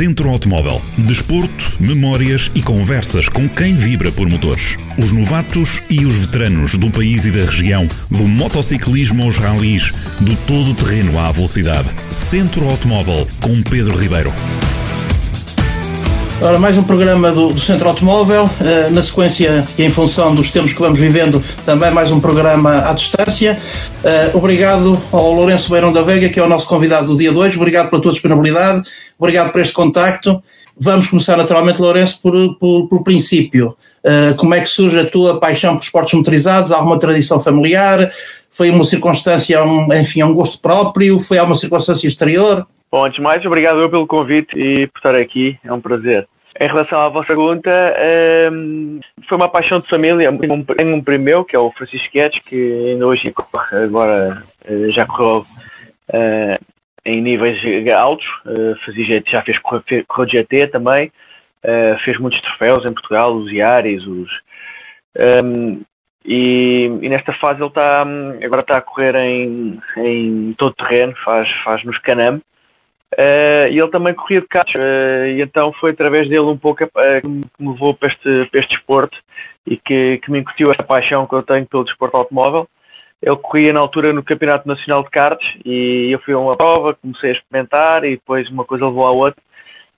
Centro Automóvel. Desporto, memórias e conversas com quem vibra por motores. Os novatos e os veteranos do país e da região, do motociclismo aos ralis, do todo terreno à velocidade. Centro Automóvel com Pedro Ribeiro. Ora, mais um programa do, do Centro Automóvel. Uh, na sequência e em função dos tempos que vamos vivendo, também mais um programa à distância. Uh, obrigado ao Lourenço Beirão da Veiga, que é o nosso convidado do dia de hoje. Obrigado pela tua disponibilidade, obrigado por este contacto. Vamos começar naturalmente, Lourenço, por, por, pelo princípio. Uh, como é que surge a tua paixão por esportes motorizados? Alguma tradição familiar? Foi uma circunstância, um, enfim, um gosto próprio? Foi alguma circunstância exterior? Bom, antes de mais, obrigado pelo convite e por estar aqui, é um prazer. Em relação à vossa pergunta, um, foi uma paixão de família. Tenho um primo meu, que é o Francisco Guedes, que ainda hoje agora eh, já correu uh, em níveis altos, uh, fazia, já fez correu GT também, uh, fez muitos troféus em Portugal, os Iaris, os... Um, e, e, nesta fase ele está agora está a correr em, em todo terreno, faz, faz nos Canam, Uh, e ele também corria de carros, uh, e então foi através dele um pouco que me levou para este, desporto e que, que me incutiu esta paixão que eu tenho pelo desporto automóvel. Ele corria na altura no Campeonato Nacional de Karts e eu fui a uma prova, comecei a experimentar e depois uma coisa levou à outra,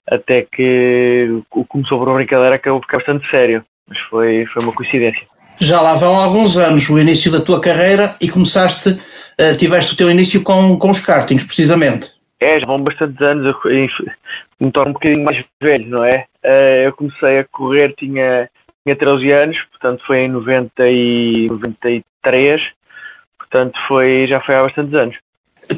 até que o começou por uma brincadeira acabou ficar bastante sério, mas foi, foi uma coincidência. Já lá vão alguns anos o início da tua carreira e começaste, tiveste o teu início com, com os kartings, precisamente. É, já vão bastantes anos, eu me torno um bocadinho mais velho, não é? Eh, eu comecei a correr, tinha, tinha 13 anos, portanto foi em 90 e 93, portanto foi, já foi há bastantes anos.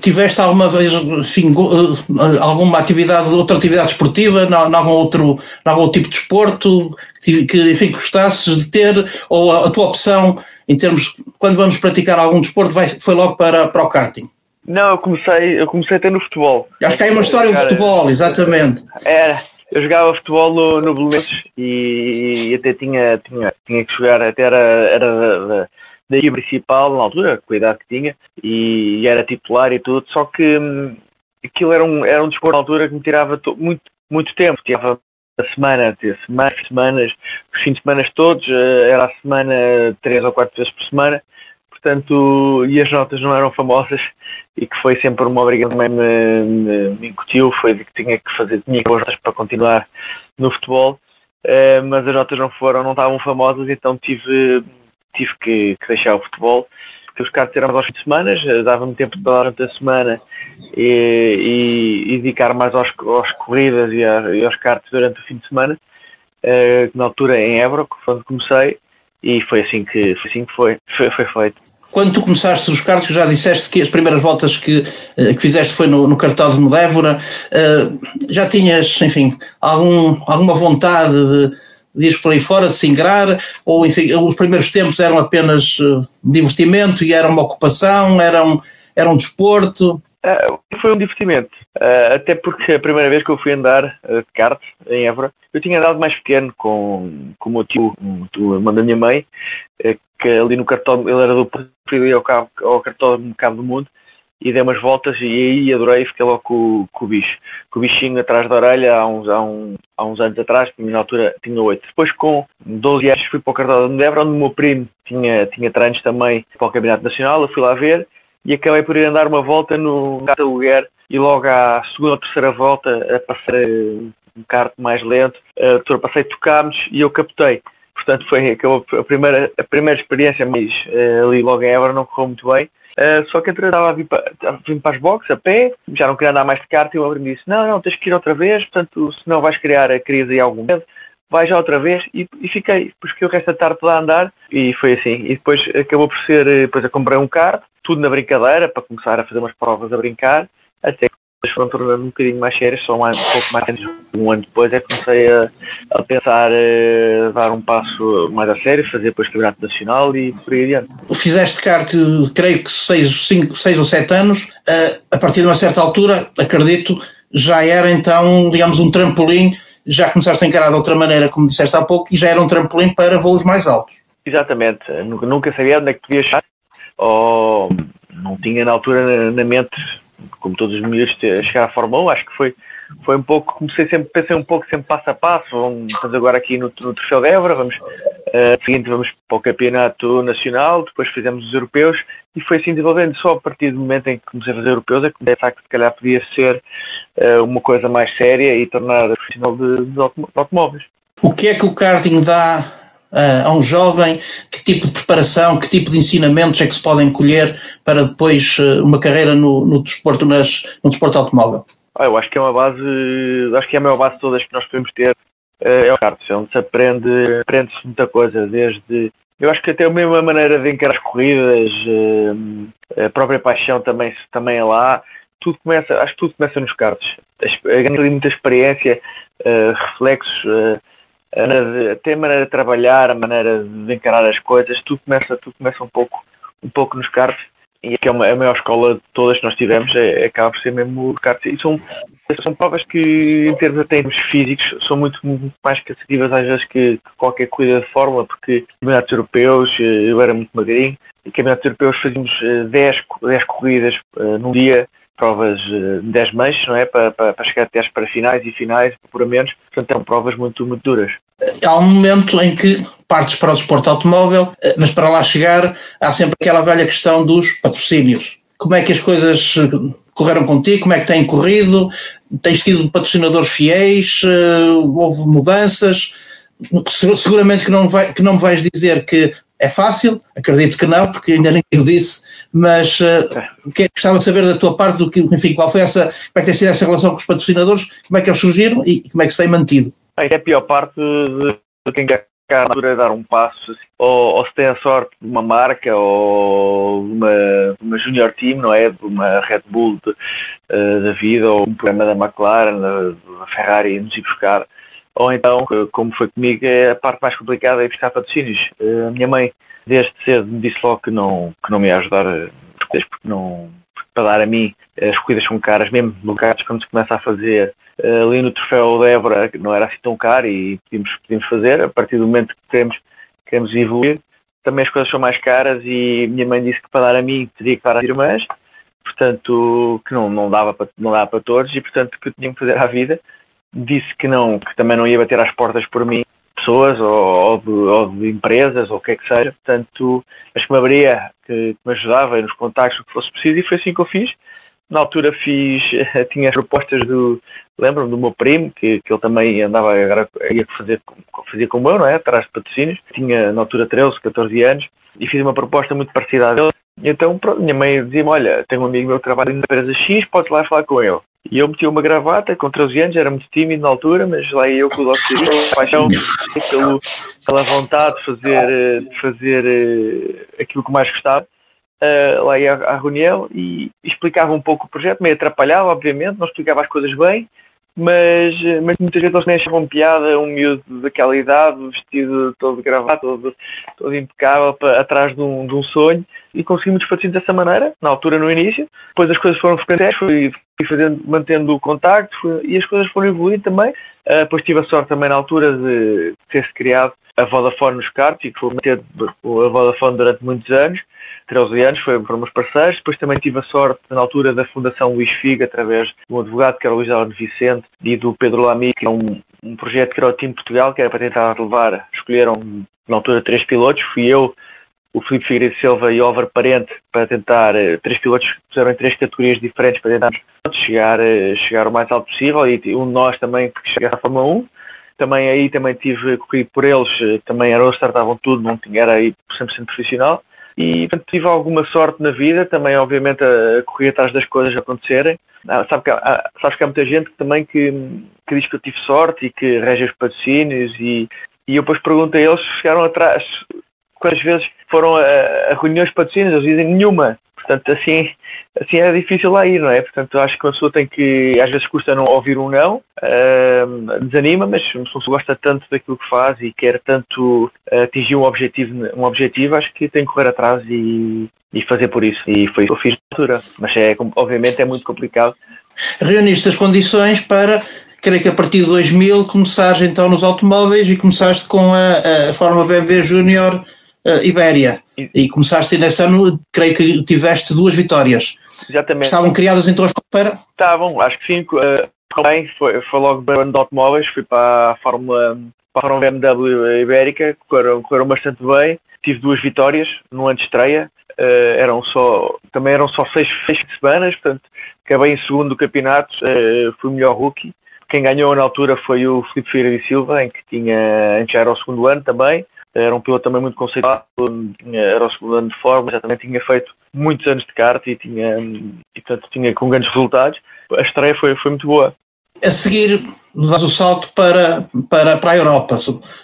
Tiveste alguma vez, enfim, eh, alguma atividade, outra atividade esportiva, em algum outro, em algum tipo de desporto que, enfim, gostasses de ter, ou a, a tua opção em termos, quando vamos praticar algum desporto, vai, foi logo para, para o karting? Não, eu comecei, eu comecei até no futebol. Acho que há uma história de futebol, exatamente. Era. Eu jogava futebol no, no Belenenses e, e, até tinha, tinha, tinha que jogar, até era, era da, da equipe principal na altura, com a idade que tinha, e, e era titular e tudo, só que hum, aquilo era um, era um desporto na altura que me tirava muito, muito tempo, tirava a semana, semanas, semanas, os fins de semana todos, eh, era a semana três ou quatro vezes por semana, portanto, e as notas não eram famosas e que foi sempre uma obrigação também me, me, incutiu, foi de que tinha que fazer, tinha que notas para continuar no futebol, uh, mas as notas não foram, não estavam famosas, então tive, tive que, que deixar o futebol. Os cartas eram aos fins de semana, dava-me tempo de dar durante a semana e, e, e, dedicar mais aos, aos corridas e, a, e aos cartas durante o fim de semana, uh, na altura em Évora, quando comecei, e foi assim que foi, assim que foi, foi, foi feito quando tu começaste os karts, já disseste que as primeiras voltas que, eh, que fizeste foi no, no cartaz de Medévora, uh, já tinhas, enfim, algum, alguma vontade de, de ir por aí fora, de se ingrar, ou enfim, os primeiros tempos eram apenas uh, divertimento e era uma ocupação, era um, era um desporto? Uh, foi um divertimento, uh, até porque a primeira vez que eu fui andar uh, de kart em Évora, eu tinha andado mais pequeno com, com o meu tio, o irmão da minha mãe, que ali no cartão, ele era do partido ao, cabo, do Cabo do Mundo, e dei umas voltas e aí adorei, fiquei logo com, com, o bicho, com o bichinho atrás da orelha há uns, há, um, há uns anos atrás, na altura tinha oito. Depois com 12 anos fui para o cartão de Medebra, onde o meu primo tinha, tinha treinos também para o Campeonato Nacional, eu fui lá ver, e acabei por ir andar uma volta no Lugar e logo à segunda ou terceira volta a passar eh, um kart mais lento, uh, passei, tocámos e eu captei. Portanto, foi acabou a primeira, a primeira experiência, mas uh, ali logo em Évora não correu muito bem. Uh, só que entre estava a vir para, vim para as boxes a pé, já não queria andar mais de kart e o me disse: Não, não, tens que ir outra vez, portanto, senão vais criar a crise e algum medo vai já outra vez e, e fiquei, fiquei o resto da tarde lá a andar e foi assim. E depois acabou por ser, depois eu comprei um kart, tudo na brincadeira, para começar a fazer umas provas a brincar, até que foram tornando um bocadinho mais sérias, só um, ano, um pouco mais um ano depois é que comecei a, a pensar a dar um passo mais a sério, fazer depois campeonato nacional e por aí adiante. Fizeste kart, creio que 6 ou 7 anos, a partir de uma certa altura, acredito, já era então, digamos, um trampolim, já começaste a encarar de outra maneira, como disseste há pouco, e já era um trampolim para voos mais altos. Exatamente, nunca sabia onde é que podia chegar, ou não tinha na altura na mente como todos os miúdos, chegar à Fórmula 1. Acho que foi, foi um pouco, comecei sempre, pensei um pouco sempre passo a passo, vamos agora aqui no, no Troféu de Évora, vamos, uh, seguinte vamos para o Campeonato Nacional, depois fizemos os Europeus e foi assim desenvolvendo, só a partir do momento em que comecei a fazer Europeus é que de facto se calhar podia ser uh, uma coisa mais séria e tornar profissional de, de automóveis. O que é que o karting dá uh, a um jovem? Que tipo de preparação, que tipo de ensinamentos é que se podem colher para depois uma carreira no, no, desporto, nas, no desporto automóvel? Ah, eu acho que é uma base, acho que é a maior base de todas que nós podemos ter é o kart, é onde se aprende, aprende-se muita coisa, desde eu acho que até a mesma maneira de encarar as corridas, a própria paixão também, também é lá, tudo começa, acho que tudo começa nos karts. Ganho ali muita experiência, reflexos, a maneira de, até a maneira de trabalhar, a maneira de encarar as coisas, tudo começa, tudo começa um pouco, um pouco nos karts e que é uma, a maior escola de todas que nós tivemos, é, é acaba por ser mesmo o kart. E são, são provas que, em termos, até físicos, são muito, muito mais cansativas às vezes que, que qualquer corrida de fórmula, porque campeonatos europeus, eh, eu era muito magrinho, e campeonatos europeus fazíamos 10, eh, 10 corridas uh, num dia, provas de 10 meixos, não é? Para, para, para chegar até para finais e finais, por menos. Portanto, são provas muito, muito duras. Há um momento em que partes para o desporto automóvel, eh, mas para lá chegar há sempre aquela velha questão dos patrocínios. Como é que as coisas correram contigo? Como é que têm corrido? Tens tido patrocinadores fiéis? Eh, houve mudanças? Seguramente que não, vai, que não me vais dizer que é fácil, acredito que não, porque ainda nem disse, mas uh, que, gostava de saber da tua parte do que, enfim, qual foi essa, como é que tem sido essa relação com os patrocinadores, como é que eles surgiram e como é que se tem mantido? É a pior parte de, de quem quer altura dar um passo, assim, ou, ou, se tem a sorte de uma marca ou uma, uma junior team, não é? De uma Red Bull de, uh, da vida ou um programa da McLaren, da, da Ferrari nos ir buscar ou então, como foi comigo, é a parte mais complicada é buscar patrocínios. Eh, a minha mãe, desde cedo, me disse logo que não, que não me ia ajudar eh, porque não, para dar a mim as corridas são caras, mesmo locados quando se começa a fazer eh, ali no troféu de Évora, não era assim tão caro e podíamos, podíamos fazer, a partir do momento que queremos, queremos evoluir, também as coisas são mais caras e minha mãe disse que para dar a mim teria que dar às irmãs, portanto que não, não, dava para, não dava para todos e portanto que tinha que fazer à vida disse que não, que também não ia bater às portas por mim, pessoas ou, ou, de, ou de, empresas ou o que é que seja. Portanto, acho que me abria, que, que me ajudava nos contactos, o que fosse preciso, e foi assim que eu fiz. Na altura fiz, tinha as propostas do, lembro-me do meu primo, que, que ele também andava, agora ia fazer, fazia como eu, não é? Atrás de patrocínios. Tinha na altura 13, 14 anos, e fiz uma proposta muito parecida a dele. Então, minha mãe dizia-me, olha, tenho um amigo meu que trabalha na empresa X, podes lá falar com ele. E eu meti uma gravata com 13 anos, era muito tímido na altura, mas lá eu com o Dr. paixão pelo, pela vontade de fazer, de fazer uh, aquilo que mais gostava. Uh, lá ia à reunião e explicava um pouco o projeto, meio atrapalhava, obviamente, não explicava as coisas bem, mas, mas muitas vezes eles nem achavam piada um miúdo daquela idade, vestido todo de gravata, todo, todo impecável, para, atrás de um, de um sonho, e conseguimos fazer dessa maneira, na altura, no início. Depois as coisas foram frequentes, fui, fui fazendo, mantendo o contacto fui, e as coisas foram evoluindo também. Uh, depois tive a sorte também na altura de ter-se criado a Vodafone nos cartos e que foi manter a Vodafone durante muitos anos. 13 anos, foi, foram meus parceiros. Depois também tive a sorte, na altura, da Fundação Luís Figa, através de um advogado que era o Luís Alves Vicente e do Pedro Lamy, que é um, um projeto que era o Team Portugal, que era para tentar levar, escolheram na altura três pilotos, fui eu, o Filipe Figueiredo Silva e o Álvaro Parente para tentar, eh, três pilotos que puseram em três categorias diferentes para tentar chegar, eh, chegar o mais alto possível e um de nós também que chegasse à Fórmula 1. Também aí também tive corrido por eles, eh, também eram, startavam tudo, não tinha, era aí 100% profissional. E portanto, tive alguma sorte na vida, também obviamente a, correr atrás das coisas acontecerem. Ah, sabe que há, sabes que há muita gente também que, que diz que eu tive sorte e que rege os patrocínios e, e eu depois pergunto a eles se chegaram atrás, quantas vezes foram a, a reuniões patrocínios, eles dizem nenhuma. Portanto, assim, assim é difícil lá ir, não é? Portanto, acho que a pessoa tem que, às vezes custa não ouvir um não, uh, desanima, mas se uma pessoa gosta tanto daquilo que faz e quer tanto uh, atingir um objetivo, um objetivo, acho que tem que correr atrás e, e fazer por isso. E foi o que eu fiz na altura. Mas é, obviamente é muito complicado. Reuniste as condições para creio que a partir de 2000 começaste então nos automóveis e começaste com a, a Fórmula BMW Júnior uh, Ibéria. E, e começaste nesse ano, creio que tiveste duas vitórias. Exatamente. Estavam criadas então as para? Estavam, acho que sim. Uh, bem, foi, foi logo para de automóveis, fui para a Fórmula, para a Fórmula BMW Ibérica, correram, correram bastante bem. Tive duas vitórias no ano de estreia, uh, eram só, também eram só seis, seis semanas, portanto, acabei em segundo do campeonato, uh, fui o melhor rookie. Quem ganhou na altura foi o Felipe Feira de Silva, em que tinha, já era o segundo ano também. Era um piloto também muito conceituado, era o segundo ano de forma, já também tinha feito muitos anos de kart e tinha, e, portanto, tinha com grandes resultados. A estreia foi, foi muito boa. A seguir, dás o salto para, para, para a Europa,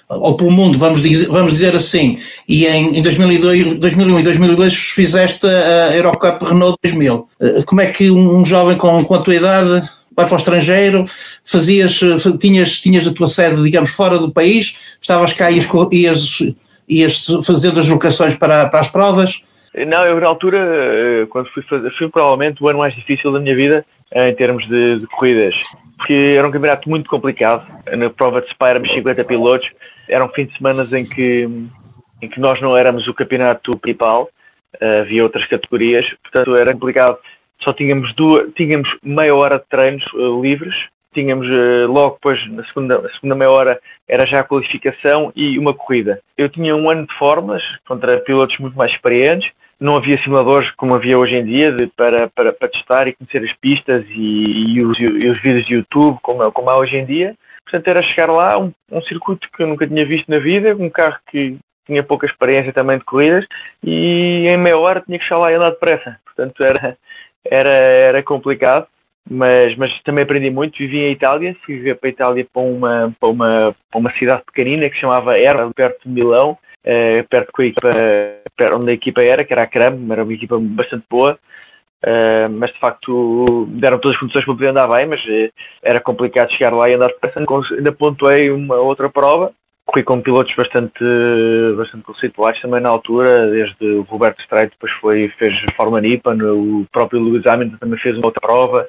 ou para o mundo, vamos dizer, vamos dizer assim. E em, em 2002, 2001 e 2002 fizeste a Eurocup Renault 2000. Eh, como é que um jovem com, com a tua idade vai para o estrangeiro, fazias, tinhas, tinhas a tua sede, digamos, fora do país, estavas cá e ias, ias, ias fazendo as locações para, para as provas? Não, eu na altura, eh, quando fui fazer, foi provavelmente o ano mais difícil da minha vida eh, em termos de, de corridas, porque era um campeonato muito complicado. Na prova de Spa éramos 50 pilotos, eram fim de semana em que, em que nós não éramos o campeonato principal, eh, havia outras categorias, portanto era complicado só tínhamos duas, tínhamos meia hora de treinos uh, livres, tínhamos uh, logo depois, na segunda, segunda meia hora, era já a qualificação e uma corrida. Eu tinha um ano de formas contra pilotos muito mais experientes, não havia simuladores como havia hoje em dia de, para, para, para testar e conhecer as pistas e, e, os, e os vídeos de YouTube como, como há hoje em dia. Portanto, era chegar lá, um, um circuito que eu nunca tinha visto na vida, um carro que tinha pouca experiência também de corridas e em meia hora tinha que chegar lá e andar depressa. Portanto, era, era, era complicado, mas, mas também aprendi muito. Vivi em Itália, fui para a Itália para uma, para uma, para uma cidade pequenina que se chamava Era, perto de Milão, uh, perto da equipa, perto onde a equipa era, que era a Cram, era uma equipa bastante boa. Uh, mas de facto deram todas as condições para poder andar bem, mas uh, era complicado chegar lá e andar depressa. Ainda pontuei uma outra prova corri com pilotos bastante, bastante conceituais também na altura, desde o Roberto Streit, depois foi, fez Fórmula Nippon, o próprio Lewis Hamilton também fez uma outra prova,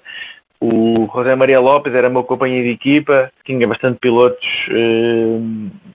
o José Maria Lopes era meu companheiro de equipa, tinha bastante pilotos, eh,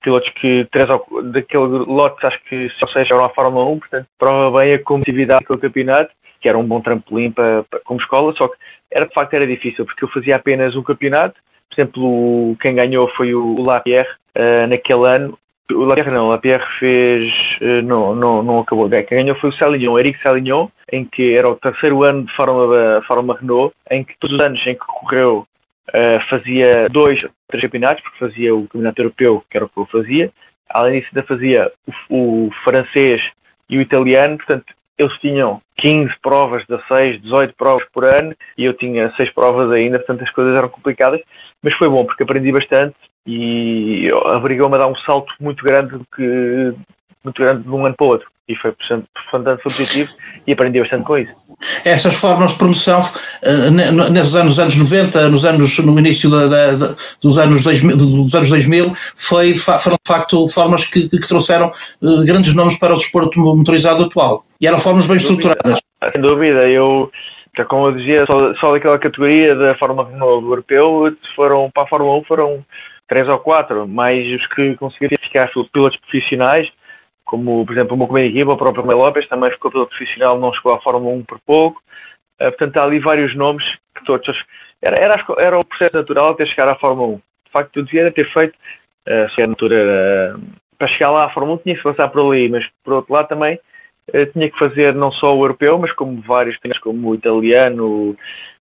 pilotos que, três daquele lote, acho que só seis eram a Fórmula 1, portanto, prova bem a competitividade com o campeonato, que era um bom trampolim para, para, como escola, só que era de facto era difícil, porque eu fazia apenas um campeonato, por exemplo, quem ganhou foi o Lapierre uh, naquele ano. O Lapierre não, o Lapierre fez. Uh, não, não, não acabou. Quem ganhou foi o Salignon, Eric Salignon, em que era o terceiro ano de Fórmula, Fórmula Renault, em que todos os anos em que correu uh, fazia dois, três campeonatos, porque fazia o campeonato europeu, que era o que eu fazia. Além disso, ainda fazia o, o francês e o italiano, portanto, eles tinham 15 provas, 16, 18 provas por ano e eu tinha 6 provas ainda, portanto as coisas eram complicadas, mas foi bom porque aprendi bastante e obrigou-me a dar um salto muito grande que muito grande de um ano para o outro e foi portanto, foi positivo e aprendi bastante com isso. Essas formas de promoção uh, nesses anos, anos 90, nos anos, no início da, da, dos, anos 2000, dos anos 2000, foi, foram de facto formas que, que trouxeram uh, grandes nomes para o desporto motorizado atual. E eram formas bem estruturadas. Sem dúvida, eu, como eu dizia, só, só daquela categoria da Fórmula Renault europeu, foram, para a Fórmula 1 foram três ou quatro, mais os que conseguiram ficar pilotos profissionais, como por exemplo o meu companheiro o próprio Mel Lopes, também ficou piloto profissional, não chegou à Fórmula 1 por pouco. Uh, portanto, há ali vários nomes que todos. Era, era, era o processo natural até chegar à Fórmula 1. De facto, eu devia ter feito, uh, se a altura, uh, para chegar lá à Fórmula 1 tinha que passar por ali, mas por outro lado também tinha que fazer não só o europeu, mas como vários, como o italiano, o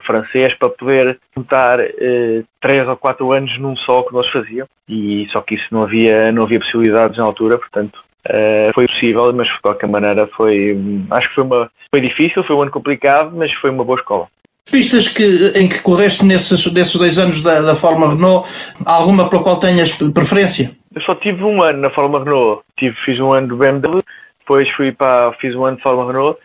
francês, para poder juntar uh, três ou quatro anos num só que nós fazíamos. E só que isso não havia, não havia possibilidades na altura, portanto Uh, foi possível, mas de qualquer maneira foi. Acho que foi, uma, foi difícil, foi um ano complicado, mas foi uma boa escola. Pistas que, em que correste nesses, nesses dois anos da, da Fórmula Renault, alguma para a qual tenhas preferência? Eu só tive um ano na Fórmula Renault. Tive, fiz um ano do BMW, depois fui para, fiz um ano de Fórmula Renault.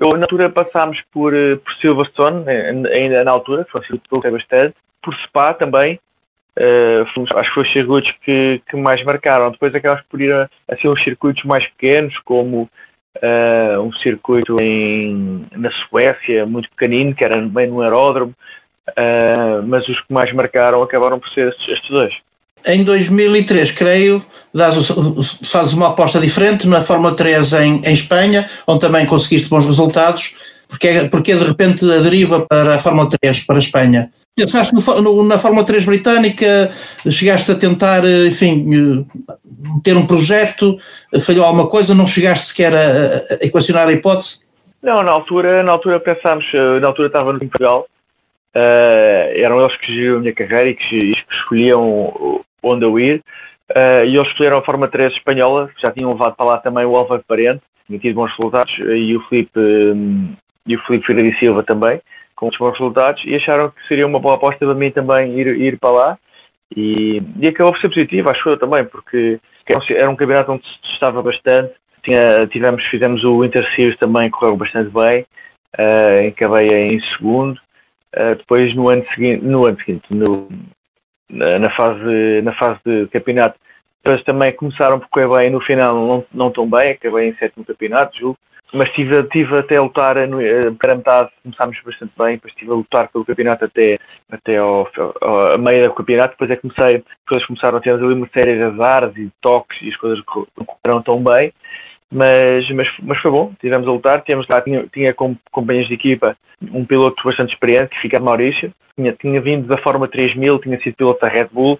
Eu, na altura, passámos por, eh, por Silverstone, ainda na altura, foi um circuito que bastante. Por Spa também, Uh, acho que foi os circuitos que, que mais marcaram. Depois acabamos por ir a, a ser uns circuitos mais pequenos, como uh, um circuito em, na Suécia, muito pequenino, que era bem no aeródromo, uh, mas os que mais marcaram acabaram por ser estes, estes dois. Em 2003, creio, fazes uma aposta diferente na Fórmula 3 em, em Espanha, onde também conseguiste bons resultados. Porque, porque de repente a deriva para a Fórmula 3, para a Espanha? Pensaste no, no, na Fórmula 3 britânica, chegaste a tentar, enfim, ter um projeto, falhou alguma coisa, não chegaste sequer a, a equacionar a hipótese? Não, na altura, na altura pensámos, na altura estava no Portugal, uh, eram eles que geriam a minha carreira e que, que escolhiam onde eu ir, uh, e eles escolheram a Fórmula 3 espanhola, já tinham levado para lá também o Álvaro Parente, tinha tido bons resultados, e o Felipe, e o Felipe Ferreira Silva também, com os bons resultados, e acharam que seria uma boa aposta para mim também ir, ir para lá, e, e acabou por ser positivo, acho eu também, porque era um campeonato onde se estava bastante, tinha, tivemos, fizemos o Inter Series também, correu bastante bem, uh, acabei em segundo, uh, depois no ano seguinte, no ano seguinte, no, na, fase, na fase de campeonato, também começaram por correr bem, no final não, não tão bem, acabei em sétimo campeonato, julgo, mas estive, tive até a lutar no, eh, para a metade, começámos bastante bem, depois estive a lutar pelo campeonato até, até ao, ao, a meia do campeonato, depois é que comecei, depois começaram a ter ali uma série de azares e toques e as coisas não correram tão bem, mas, mas, mas foi bom, tivemos a lutar, tínhamos lá, tinha, tinha companheiros de equipa um piloto bastante experiente, que fica de Maurício, tinha, tinha vindo da Fórmula 3000, tinha sido piloto da Red Bull,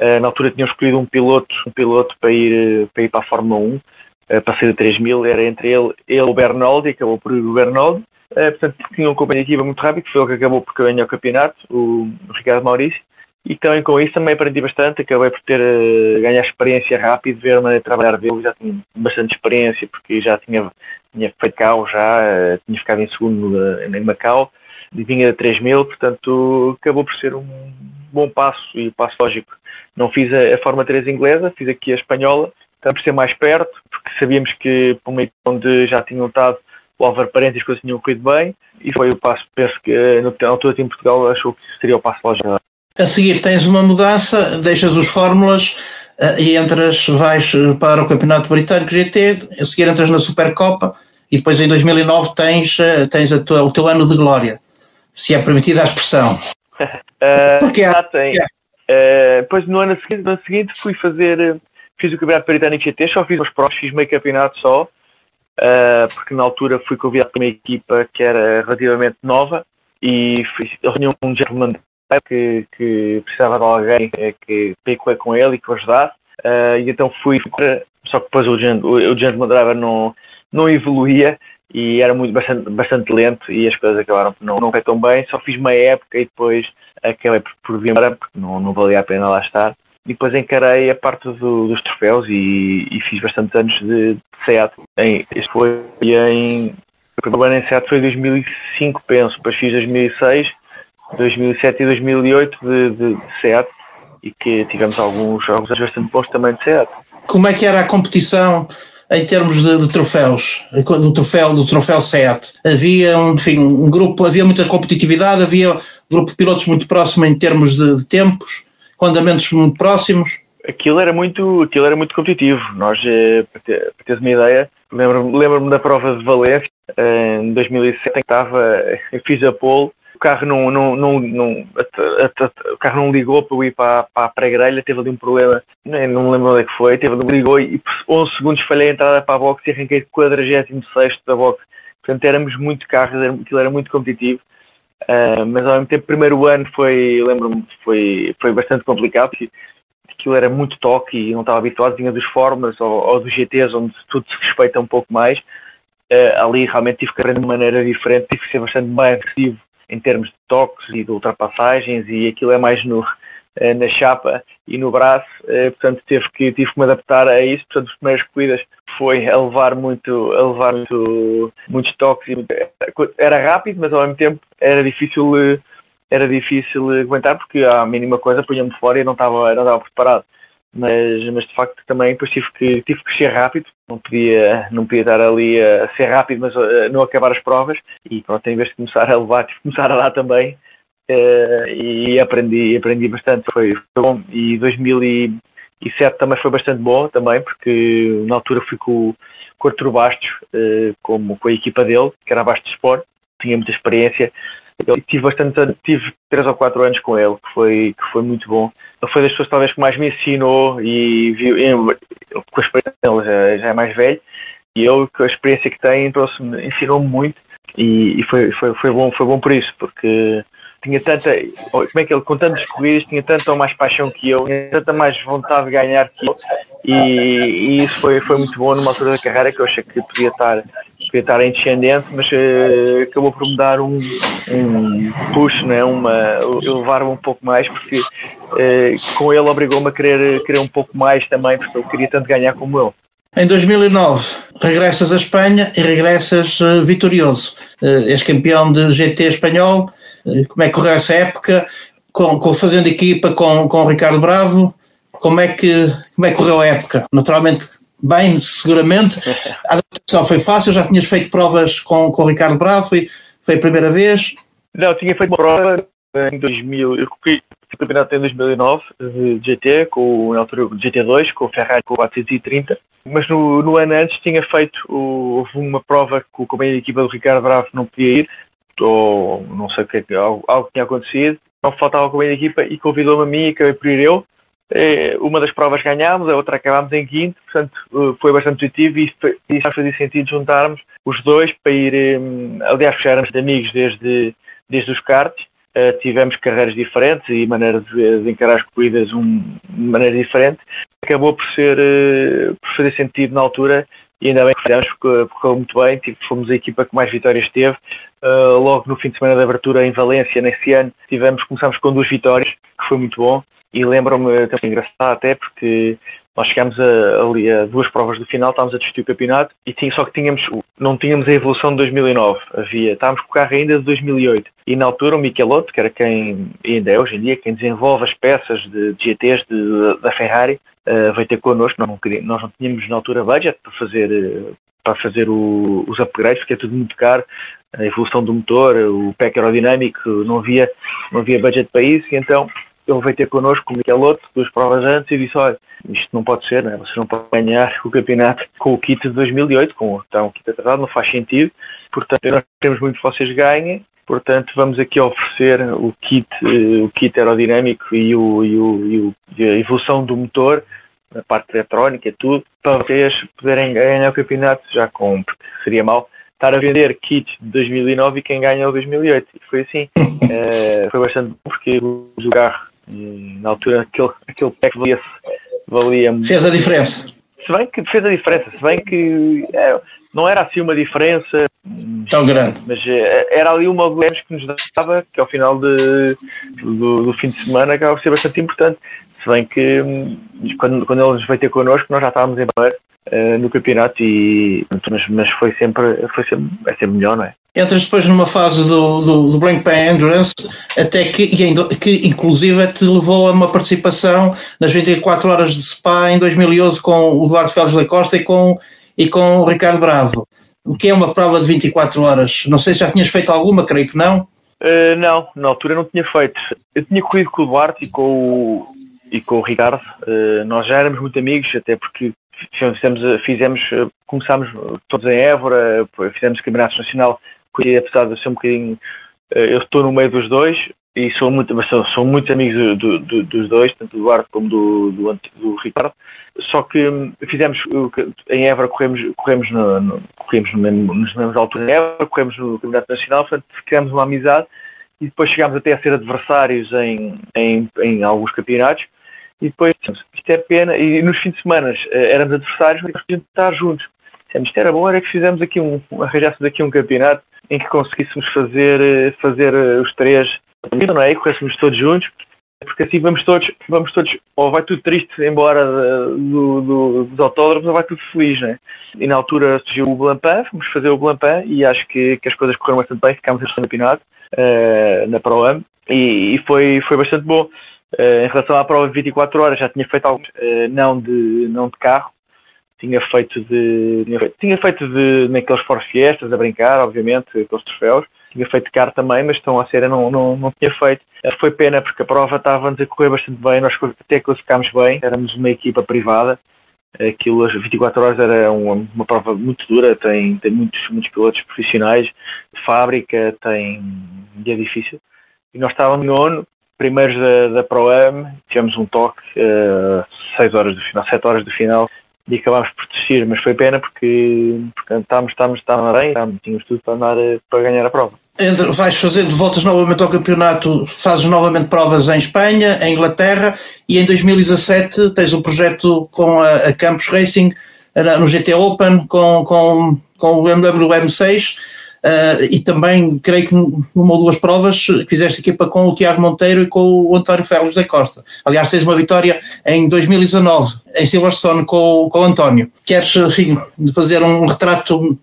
uh, na altura tinham escolhido um piloto, um piloto para ir, para ir para a Fórmula 1, uh, para sair de 3000, era entre ele, ele o Bernaldi, acabou por ir o Bernaldi, uh, portanto tinha um companheiro equipa muito rápido, que foi o que acabou por ganhar o campeonato, o, Ricardo Maurício, e também com isso também aprendi bastante, acabei por ter uh, ganhar experiência rápido, ver a maneira de trabalhar dele, já tinha bastante experiência porque já tinha, tinha feito Macau, já tinha ficado em segundo em Macau, e vinha de 3 mil, portanto acabou por ser um bom passo e passo lógico. Não fiz a, a forma 3 inglesa, fiz aqui a espanhola, para por ser mais perto, porque sabíamos que por meio onde já tinham estado o Álvaro Parente as coisas tinham corrido bem, e foi o passo, penso que na altura em Portugal achou que seria o passo lógico. A seguir tens uma mudança, deixas os fórmulas uh, e entras, vais eh, para o Campeonato Britânico GT, a seguir entras na Supercopa e depois em 2009 tens, tens tua, o teu ano de glória, se é permitida a expressão. uh, Porque há. Uh, depois no ano seguinte, no ano seguinte fui fazer, fiz o Campeonato Britânico GT, só fiz os prós, fiz meio campeonato só, porque na altura fui convidado para uma equipa que era relativamente nova e tinham um gentleman que, que precisava de alguém que picou com ele e que o ajudasse. Uh, e então fui, só que depois o, o, o Gentleman Driver não, não evoluía e era muito bastante, bastante lento e as coisas acabaram por não, não foi tão bem. Só fiz uma época e depois acabei por, por vir embora porque não, não valia a pena lá estar. E depois encarei a parte do, dos troféus e, e, fiz bastantes anos de, de SEAT. Este foi em. O primeiro ano em SEAT foi em 2005, penso. Depois fiz 2006 2007 e 2008 de, de, de SEAT e que tivemos alguns jogos bastante bons também de SEAT. Como é que era a competição em termos de, de, troféus, do troféu, do troféu SEAT? Havia enfim, um grupo, havia muita competitividade, havia um grupo de pilotos muito próximo em termos de, de tempos, com andamentos muito próximos? Aquilo era muito, aquilo era muito competitivo. Nós, eh, para, ter, para teres uma ideia, lembro-me lembro da prova de Valência, eh, em 2007, em que estava, eu fiz a pole carro não, não, não, não o carro não ligou para eu ir para, para a pré-grelha, teve ali um problema, não, me lembro onde é que foi, teve, ligou e por 11 segundos falhei a entrada para a box e arranquei de 46 da box. Portanto, éramos muito carros, aquilo era muito competitivo. Uh, mas ao mesmo tempo, o primeiro ano foi, lembro-me, foi, foi bastante complicado, porque aquilo era muito toque e não estava habituado, vinha dos Fórmulas ou, ou, dos GTs, onde tudo se respeita um pouco mais. Uh, ali realmente tive que aprender de maneira diferente, tive que ser bastante mais agressivo em termos de toques e de ultrapassagens e aquilo é mais no, na chapa e no braço, eh, portanto tive que, tive que me adaptar a isso, portanto as primeiras corridas foi a levar muito, a levar muito, muitos toques era rápido, mas ao mesmo tempo era difícil era difícil aguentar porque a mínima coisa punha-me fora e não estava, não estava preparado. Mas, mas de facto também depois tive que, tive que ser rápido, não podia, não podia estar ali a ser rápido, mas a não acabar as provas, e pronto, em vez de começar a levar, tive que começar a dar também, uh, e aprendi, aprendi bastante, foi, foi bom, e 2007 também foi bastante bom também, porque na altura fui com, com o Arturo Bastos, uh, como com a equipa dele, que era Bastos Sport, tinha muita experiência, eu tive bastante tive três ou quatro anos com ele, que foi, que foi muito bom. Ele foi das pessoas talvez que mais me ensinou e viu, com a experiência ele já, já, é mais velho, e eu com a experiência que tem ensinou-me muito. E, e, foi, foi, foi, bom, foi bom por isso, porque tinha tanta, como é que ele, com tantas corridas, tinha tanta mais paixão que eu, tinha tanta mais vontade de ganhar que eu, e, e isso foi, foi muito bom numa altura da carreira que eu achei que podia estar, podia estar em descendente, mas uh, acabou por me dar um, um push, né, uma, levar-me um pouco mais, porque uh, com ele obrigou-me a querer, querer um pouco mais também, porque eu queria tanto ganhar como ele. Em 2009 regressas a Espanha e regressas uh, vitorioso. Uh, és campeão de GT espanhol. Como é que correu essa época? Com, com, fazendo equipa com, com o Ricardo Bravo. Como é, que, como é que correu a época? Naturalmente, bem, seguramente. A adaptação foi fácil, já tinhas feito provas com, com o Ricardo Bravo, foi, foi a primeira vez? Não, tinha feito uma prova em 2000, eu o campeonato em 2009 de GT, com, na altura GT2, com o Ferrari com o 430, mas no, no ano antes tinha feito houve uma prova que o companheiro equipa do Ricardo Bravo não podia ir, ou não sei o que, é algo, algo tinha acontecido, não faltava companheiro de equipa e convidou-me a mim e acabei por ir eu. É, uma das provas ganhámos, a outra acabámos em quinto, portanto eh, foi bastante positivo e isso fazia sentido juntarmos os dois para ir, hum, aliás, já éramos amigos desde, desde os karts uh, tivemos carreiras diferentes e maneiras de, de encarar as corridas um, de maneira diferente. Acabou por ser uh, por fazer sentido na altura e ainda bem que fizemos porque correu muito bem, tipo, fomos a equipa que mais vitórias teve. Uh, logo no fim de semana de abertura em Valência, nesse ano, tivemos, começámos com duas vitórias, que foi muito bom. E lembro-me, também engraçado até, porque nós chegámos a, ali a duas provas do final, estávamos a discutir o campeonato e tinha, só que tínhamos, não tínhamos a evolução de 2009. Havia, estávamos com o carro ainda de 2008. E na altura o Michelotto, que era quem ainda é hoje em dia, quem desenvolve as peças de, de GTs de, da Ferrari, uh, veio ter connosco. Nós não, queríamos, nós não tínhamos na altura budget para fazer, uh, para fazer o, os upgrades, porque é tudo muito caro. A evolução do motor, o pack aerodinâmico, não havia, não havia budget para isso. E então ele veio ter connosco, o Michelotto, duas provas antes, e disse: Olha, isto não pode ser, né? vocês não podem ganhar o campeonato com o kit de 2008, com está um kit atrasado, não faz sentido. Portanto, nós queremos muito que vocês ganhem. Portanto, vamos aqui oferecer o kit, o kit aerodinâmico e, o, e, o, e, o, a evolução do motor, a parte eletrónica e tudo, para vocês poderem ganhar o campeonato já com, porque seria mal estar a vender kits de 2009 e quem ganha é o 2008. E foi assim. Uh, foi bastante bom porque o carro na altura aquele, aquele pack valia, valia Fez a diferença. Se bem que fez a diferença, se bem que é, não era assim uma diferença tão grande, mas é, era ali uma menos que nos dava, que ao final de, do, do, fim de semana acaba por ser bastante importante. Se bem que hum, quando, quando ele nos veio ter connosco, nós já estávamos em bar uh, no campeonato, e, mas, mas foi, sempre, foi sempre, é sempre melhor, não é? entras depois numa fase do, do, do Blank Pan Endurance, até que, que inclusive te levou a uma participação nas 24 horas de Spa em 2011 com o Eduardo Félix da Costa e com, e com o Ricardo Bravo. O que é uma prova de 24 horas? Não sei se já tinhas feito alguma, creio que não. Uh, não, na altura não tinha feito. Eu tinha corrido com o Duarte e com o, e com o Ricardo. Uh, nós já éramos muito amigos, até porque fizemos, fizemos começámos todos em Évora, fizemos campeonato nacional que apesar de ser um bocadinho. Eh, eu estou no meio dos dois e sou muito, sou, sou muitos amigos do, do, dos dois, tanto do Duarte como do, do, do, Ricardo. Só que hum, fizemos em Évora, corremos, corremos, no, no, corremos no mesmo, nos mesmos alturas em Évora, corremos no Campeonato Nacional, portanto criamos uma amizade e depois chegámos até a ser adversários em, em, em alguns campeonatos. E depois, isto é pena, e nos fins de semana eh, éramos adversários, mas estar juntos. Isto era bom, era que fizemos aqui um, arranjássemos aqui um campeonato em que conseguíssemos fazer, eh, fazer eh, os três, não é? E corrêssemos todos juntos, porque assim vamos todos, vamos todos, ou vai tudo triste embora do, do, dos autódromos, ou vai tudo feliz, né? E na altura surgiu o Blancpain, fomos fazer o Blancpain e acho que, que as coisas correram bastante bem, ficámos em campeonato uh, na Pro-Am e, e, foi, foi bastante bom. Uh, em relação à prova de 24 horas, já tinha feito algo, uh, não, de, não de carro, tinha feito de. Tinha feito de naqueles Ford Fiestas a brincar, obviamente, com os troféus. Tinha feito de carro também, mas estão a sério não, não, não tinha feito. Foi pena porque a prova estava a correr bastante bem, nós até classificámos bem, éramos uma equipa privada. Aquilo, as 24 horas era uma, uma prova muito dura, tem, tem muitos, muitos pilotos profissionais de fábrica, tem dia difícil. E nós estávamos no nono, primeiros da, da Pro-Am, tivemos um toque, uh, 6 horas do final, 7 horas do final, e acabámos por desistir, mas foi pena porque, porque estávamos, estávamos, estávamos bem, estávamos, tínhamos tudo para, andar, para ganhar a prova. Entre, vais fazer, voltas novamente ao campeonato, fazes novamente provas em Espanha, em Inglaterra e em 2017 tens o projeto com a, a Campus Racing no GT Open com, com, com o BMW M6 Uh, e também, creio que numa ou duas provas fizeste equipa com o Tiago Monteiro e com o António Félix da Costa. Aliás, tens uma vitória em 2019 em Silverstone com, com o António. Queres, enfim, fazer um retrato,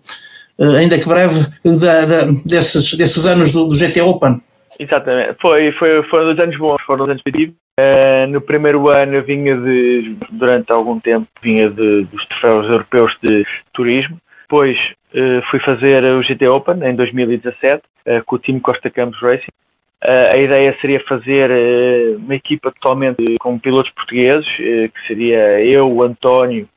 uh, ainda que breve, da, da, desses, desses anos do, do, GT Open? Exatamente. Foi, foi, foram dois anos bons, foram dois anos positivos. Uh, no primeiro ano vinha de, durante algum tempo, vinha de, dos troféus europeus de turismo. Depois uh, fui fazer o GT Open em 2017 uh, eh, com o time Costa Campos Racing. Uh, a ideia seria fazer uma equipa totalmente com pilotos portugueses, que seria eu, o António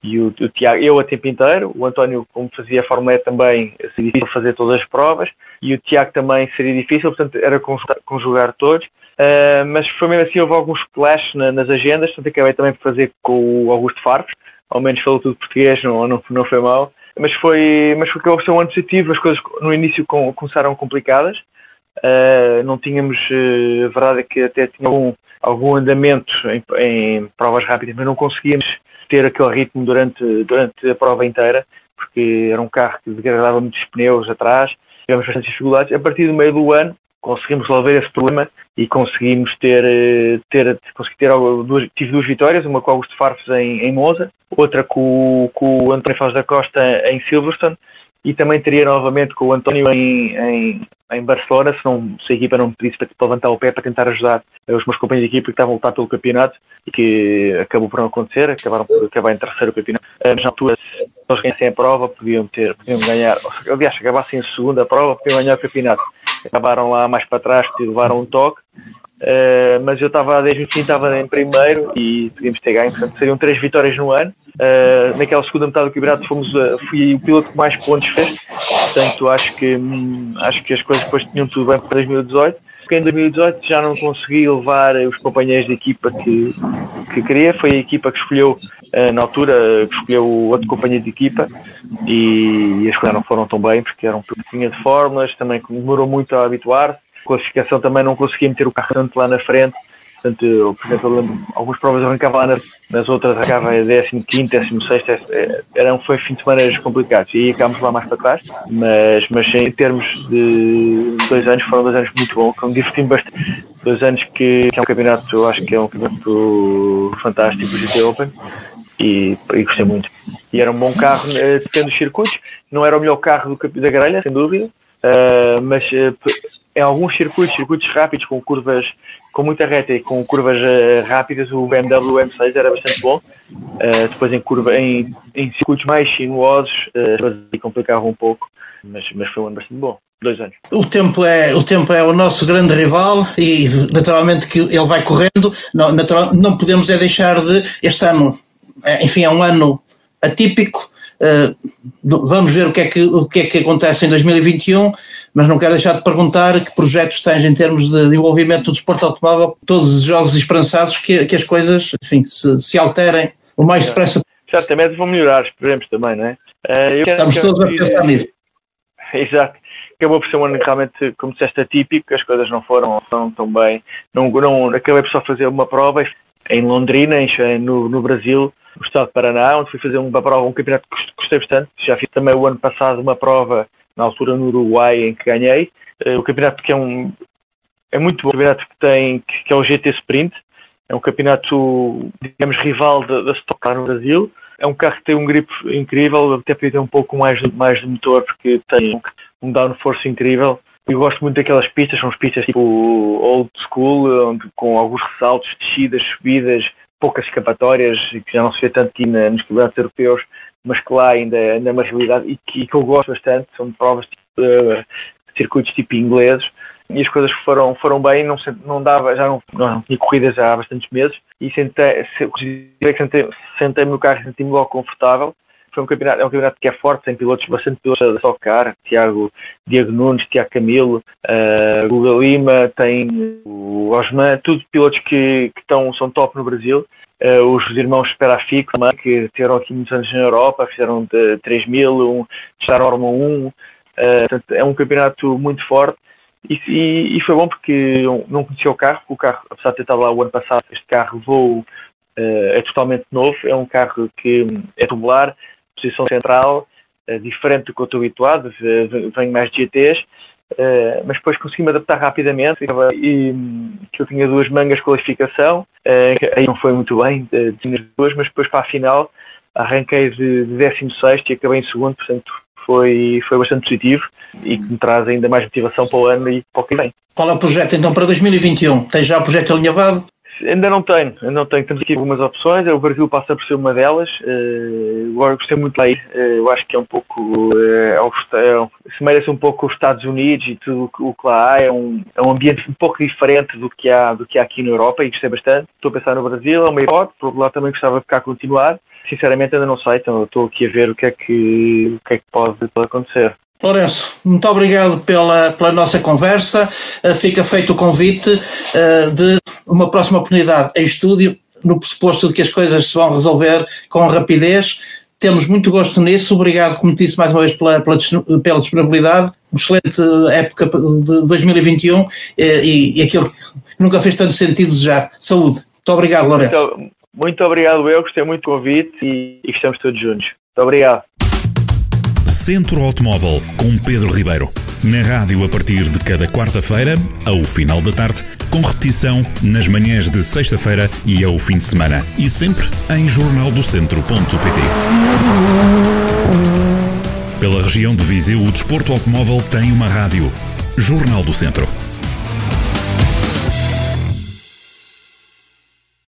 e o, o, Tiago, eu a tempo inteiro. O António, como fazia a Fórmula E também, seria difícil fazer todas as provas. E o Tiago também seria difícil, portanto era conjugar, todos. Uh, mas foi mesmo assim, houve alguns clash na, nas agendas, portanto acabei também por fazer com o Augusto Farfus, ao menos falou tudo português, não, não, não foi mal mas foi, mas foi que ser um ano positivo, as coisas no início com, começaram complicadas, uh, não tínhamos, uh, a verdade é que até tinha algum, algum andamento em, em, provas rápidas, mas não conseguíamos ter aquele ritmo durante, durante a prova inteira, porque era um carro que degradava muitos pneus atrás, tivemos bastantes dificuldades. A partir do meio do ano, conseguimos resolver esse problema e conseguimos ter, eh, ter, consegui ter duas, tive duas vitórias, uma com Augusto Farfus em, em Monza, outra com, com o António Faz da Costa em Silverstone e também teria novamente com o António em, em, em Barcelona, se, não, se a equipa não me pedisse para, levantar o pé para tentar ajudar os meus companheiros de equipa que estavam a lutar pelo campeonato e que acabou por não acontecer, acabaram por acabar em terceiro campeonato. Mas na altura, eles ganhassem a prova, podiam ter, podiam ganhar, aliás, se acabassem a segunda prova, podiam ganhar o campeonato. Acabaram lá mais para trás levaram um toque. Uh, mas eu estava desde o fim estava em primeiro e podíamos ter ganho, portanto seriam três vitórias no ano. Uh, naquela segunda metade do campeonato fomos, uh, fui o piloto que mais pontos fez, portanto acho que, hum, acho que as coisas depois tinham tudo bem para 2018. Porque em 2018 já não consegui levar os companheiros de equipa que, que queria, foi a equipa que escolheu na altura, que escolheu outro companheiro de equipa e, e as coisas não foram tão bem porque era um pouquinho de fórmulas, também demorou muito a habituar classificação também não conseguia meter o carro tanto lá na frente. Portanto, eu, por exemplo, lembro, algumas provas arrancava lá nas, nas outras, a 15, 16, eram, foi fim de semana complicados e aí lá mais para trás, mas, mas em termos de dois anos, foram dois anos muito bons, que me bastante. Dois anos que, que, é um campeonato, eu acho que é um campeonato fantástico, o GT Open, e, e gostei muito. E era um bom carro, eh, tendo os circuitos, não era o melhor carro do, da grelha, sem dúvida, uh, mas uh, em alguns circuitos, circuitos rápidos com curvas com muita reta e com curvas uh, rápidas, o BMW M6 era bastante bom. Uh, depois em curva em, em circuitos mais sinuosos, uh, complicava um pouco, mas, mas foi um ano bastante bom. Dois anos. O tempo, é, o tempo é o nosso grande rival e naturalmente que ele vai correndo. Não, natural, não podemos é deixar de. Este ano, enfim, é um ano atípico. Uh, vamos ver o que, é que, o que é que acontece em 2021 mas não quero deixar de perguntar que projetos tens em termos de desenvolvimento do desporto automóvel, todos desejosos e esperançados que, que as coisas, enfim, se, se alterem o mais depressa. Certamente vão melhorar, esperemos também, não é? Uh, Estamos quero, todos a pensar nisso. Exato. Acabou por ser um ano realmente, como disseste, atípico, as coisas não foram tão, tão bem. Não, não, acabei por só fazer uma prova em Londrina, em, no, no Brasil, no estado de Paraná, onde fui fazer uma prova, um campeonato que gostei bastante. Já fiz também o ano passado uma prova na altura no Uruguai em que ganhei. Eh, o campeonato que é um é muito bom, o campeonato que tem que é o GT Sprint, é um campeonato digamos rival da, da Stock Car no Brasil. É um carro que tem um grip incrível, até podia ter um pouco mais, mais de motor porque tem um, um downforce incrível. Eu gosto muito daquelas pistas, são pistas tipo old school, onde, com alguns ressaltos, descidas, subidas, poucas escapatórias, que já não se vê tanto aqui na, nos campeonatos europeus mas que lá ainda, ainda é uma realidade e que, que eu gosto bastante, são provas tipo, uh, circuitos tipo ingleses. E as coisas foram, foram bem, não, não dava, já não, não tinha corridas há bastantes meses. E sentei, sentei, sentei-me no carro e senti-me logo confortável. Foi um campeonato, é um campeonato que é forte, tem pilotos, bastante pilotos da Socar, Tiago, Diego Nunes, Tiago Camilo, uh, Guga Lima, tem o Osman, tudo pilotos que, que são top no Brasil. Uh, os irmãos Sperafico também, que tiveram aqui muitos anos na Europa, fizeram de 3000, um, estaram na Norma 1. Uh, portanto, é um campeonato muito forte e, e, e, foi bom porque não conhecia o carro, o carro, apesar de ter estado lá o ano passado, este carro voou, uh, é totalmente novo, é um carro que é tubular, posição central, uh, diferente do que eu estou habituado, venho mais de GTs, Uh, mas depois consegui-me adaptar rapidamente e que eu tinha duas mangas de qualificação, uh, aí não foi muito bem, tinha duas, mas depois para a final arranquei de, de 16 e acabei em segundo, portanto foi, foi bastante positivo e que me traz ainda mais motivação para o ano e para o que vem. Qual é o projeto então para 2021? Tem já o projeto alinhavado? Ainda não tenho, ainda não tenho. Temos aqui algumas opções. O Brasil passa por ser uma delas. Uh, agora gostei muito de lá ir. Uh, eu acho que é um pouco. Uh, é, se merece um pouco os Estados Unidos e tudo o que lá há. É um, é um ambiente um pouco diferente do que, há, do que há aqui na Europa e gostei bastante. Estou a pensar no Brasil, é uma hipótese. Por outro lado, também gostava de ficar a continuar. Sinceramente, ainda não sei. Então, estou aqui a ver o que é que, o que, é que pode acontecer. Lourenço, muito obrigado pela, pela nossa conversa. Uh, fica feito o convite uh, de uma próxima oportunidade em estúdio, no pressuposto de que as coisas se vão resolver com rapidez. Temos muito gosto nisso. Obrigado, como disse mais uma vez, pela, pela, pela disponibilidade. Uma excelente época de 2021 eh, e, e aquilo que nunca fez tanto sentido desejar. Saúde. Muito obrigado, Lourenço. Muito, muito obrigado, eu. Gostei muito do convite e, e estamos todos juntos. Muito obrigado. Centro Automóvel com Pedro Ribeiro. Na rádio a partir de cada quarta-feira, ao final da tarde, com repetição nas manhãs de sexta-feira e ao fim de semana. E sempre em jornaldocentro.pt. Pela região de Viseu, o desporto automóvel tem uma rádio. Jornal do Centro.